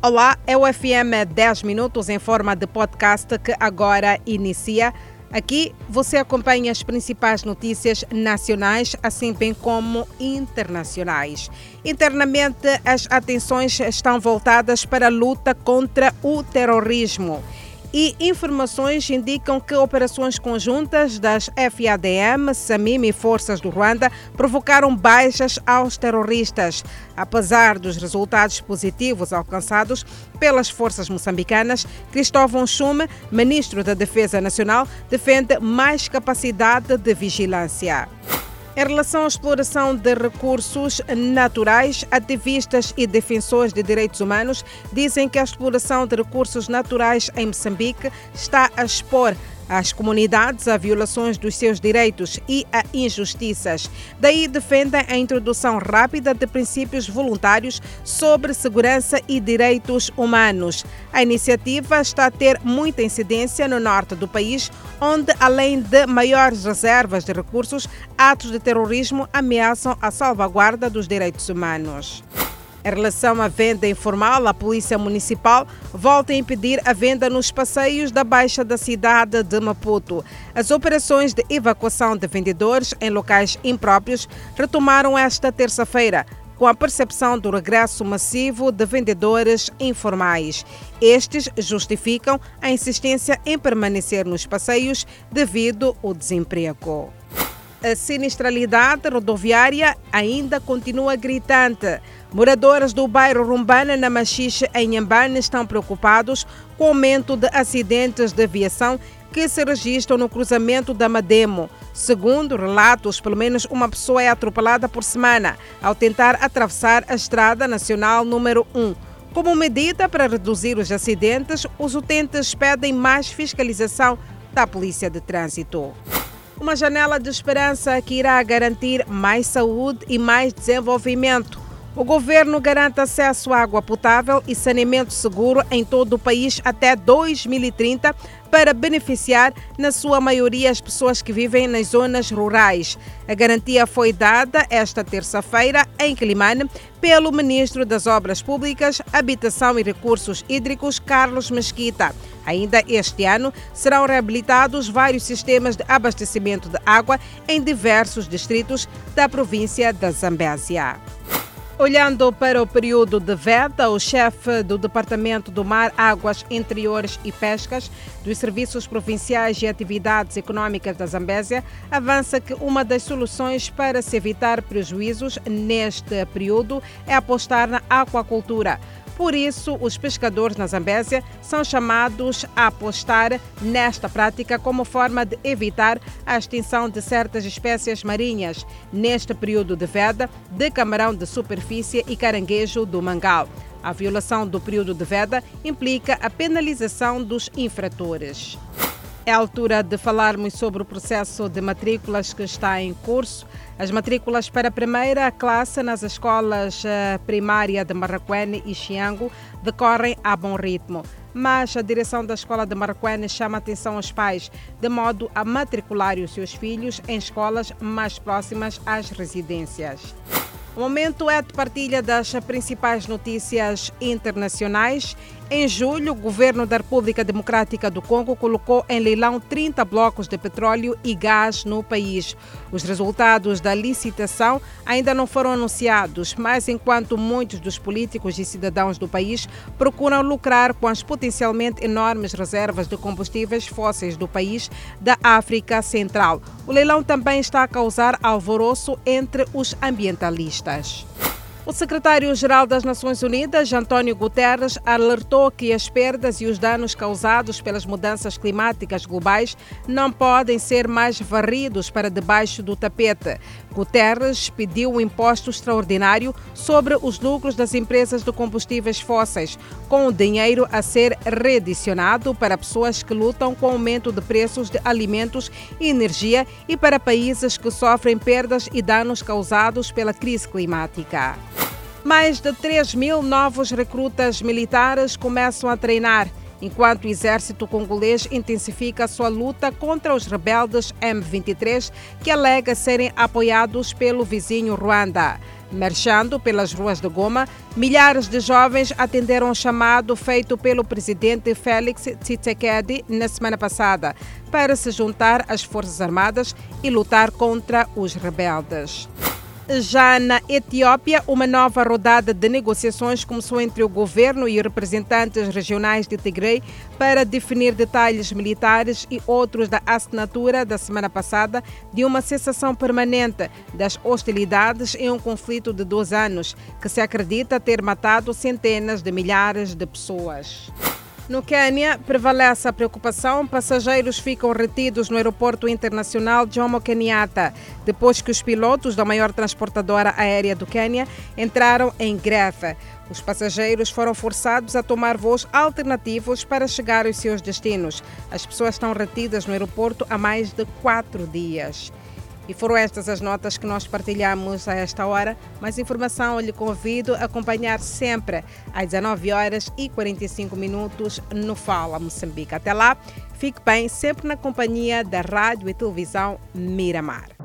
Olá, é o FM 10 Minutos em forma de podcast que agora inicia. Aqui você acompanha as principais notícias nacionais, assim bem como internacionais. Internamente, as atenções estão voltadas para a luta contra o terrorismo e informações indicam que operações conjuntas das FADM, SAMIM e forças do Ruanda provocaram baixas aos terroristas. Apesar dos resultados positivos alcançados pelas forças moçambicanas, Cristóvão Chume, ministro da Defesa Nacional, defende mais capacidade de vigilância. Em relação à exploração de recursos naturais, ativistas e defensores de direitos humanos dizem que a exploração de recursos naturais em Moçambique está a expor as comunidades a violações dos seus direitos e a injustiças. Daí defendem a introdução rápida de princípios voluntários sobre segurança e direitos humanos. A iniciativa está a ter muita incidência no norte do país, onde, além de maiores reservas de recursos, atos de terrorismo ameaçam a salvaguarda dos direitos humanos. Em relação à venda informal, a Polícia Municipal volta a impedir a venda nos passeios da Baixa da cidade de Maputo. As operações de evacuação de vendedores em locais impróprios retomaram esta terça-feira, com a percepção do regresso massivo de vendedores informais. Estes justificam a insistência em permanecer nos passeios devido ao desemprego. A sinistralidade rodoviária ainda continua gritante. Moradores do bairro Rumbana, na Machixe, em Nhambane, estão preocupados com o aumento de acidentes de aviação que se registram no cruzamento da Mademo. Segundo relatos, pelo menos uma pessoa é atropelada por semana ao tentar atravessar a Estrada Nacional número 1. Como medida para reduzir os acidentes, os utentes pedem mais fiscalização da Polícia de Trânsito. Uma janela de esperança que irá garantir mais saúde e mais desenvolvimento. O governo garante acesso à água potável e saneamento seguro em todo o país até 2030 para beneficiar, na sua maioria, as pessoas que vivem nas zonas rurais. A garantia foi dada esta terça-feira em Climane pelo ministro das Obras Públicas, Habitação e Recursos Hídricos, Carlos Mesquita. Ainda este ano serão reabilitados vários sistemas de abastecimento de água em diversos distritos da província da Zambésia. Olhando para o período de veda, o chefe do Departamento do Mar, Águas Interiores e Pescas dos Serviços Provinciais e Atividades Econômicas da Zambésia avança que uma das soluções para se evitar prejuízos neste período é apostar na aquacultura. Por isso, os pescadores na Zambésia são chamados a apostar nesta prática como forma de evitar a extinção de certas espécies marinhas neste período de veda de camarão de superfície e caranguejo do mangal. A violação do período de veda implica a penalização dos infratores. É a altura de falarmos sobre o processo de matrículas que está em curso. As matrículas para a primeira classe nas escolas eh, primária de Marraquene e Xiango decorrem a bom ritmo. Mas a direção da escola de Marraquene chama a atenção aos pais, de modo a matricular os seus filhos em escolas mais próximas às residências. O momento é de partilha das principais notícias internacionais. Em julho, o governo da República Democrática do Congo colocou em leilão 30 blocos de petróleo e gás no país. Os resultados da licitação ainda não foram anunciados, mas enquanto muitos dos políticos e cidadãos do país procuram lucrar com as potencialmente enormes reservas de combustíveis fósseis do país da África Central, o leilão também está a causar alvoroço entre os ambientalistas. O secretário-geral das Nações Unidas, António Guterres, alertou que as perdas e os danos causados pelas mudanças climáticas globais não podem ser mais varridos para debaixo do tapete. Guterres pediu um imposto extraordinário sobre os lucros das empresas de combustíveis fósseis, com o dinheiro a ser redicionado para pessoas que lutam com o aumento de preços de alimentos e energia e para países que sofrem perdas e danos causados pela crise climática. Mais de 3 mil novos recrutas militares começam a treinar, enquanto o exército congolês intensifica sua luta contra os rebeldes M23, que alega serem apoiados pelo vizinho Ruanda. Marchando pelas ruas de Goma, milhares de jovens atenderam o chamado feito pelo presidente Félix Tshisekedi na semana passada para se juntar às Forças Armadas e lutar contra os rebeldes. Já na Etiópia, uma nova rodada de negociações começou entre o governo e representantes regionais de Tigray para definir detalhes militares e outros da assinatura da semana passada de uma cessação permanente das hostilidades em um conflito de dois anos, que se acredita ter matado centenas de milhares de pessoas. No Quênia, prevalece a preocupação. Passageiros ficam retidos no aeroporto internacional Jomo Kenyatta, depois que os pilotos da maior transportadora aérea do Quênia entraram em greve. Os passageiros foram forçados a tomar voos alternativos para chegar aos seus destinos. As pessoas estão retidas no aeroporto há mais de quatro dias. E foram estas as notas que nós partilhamos a esta hora. Mais informação, eu lhe convido a acompanhar sempre às 19 horas e 45 minutos no Fala Moçambique. Até lá, fique bem, sempre na companhia da Rádio e Televisão Miramar.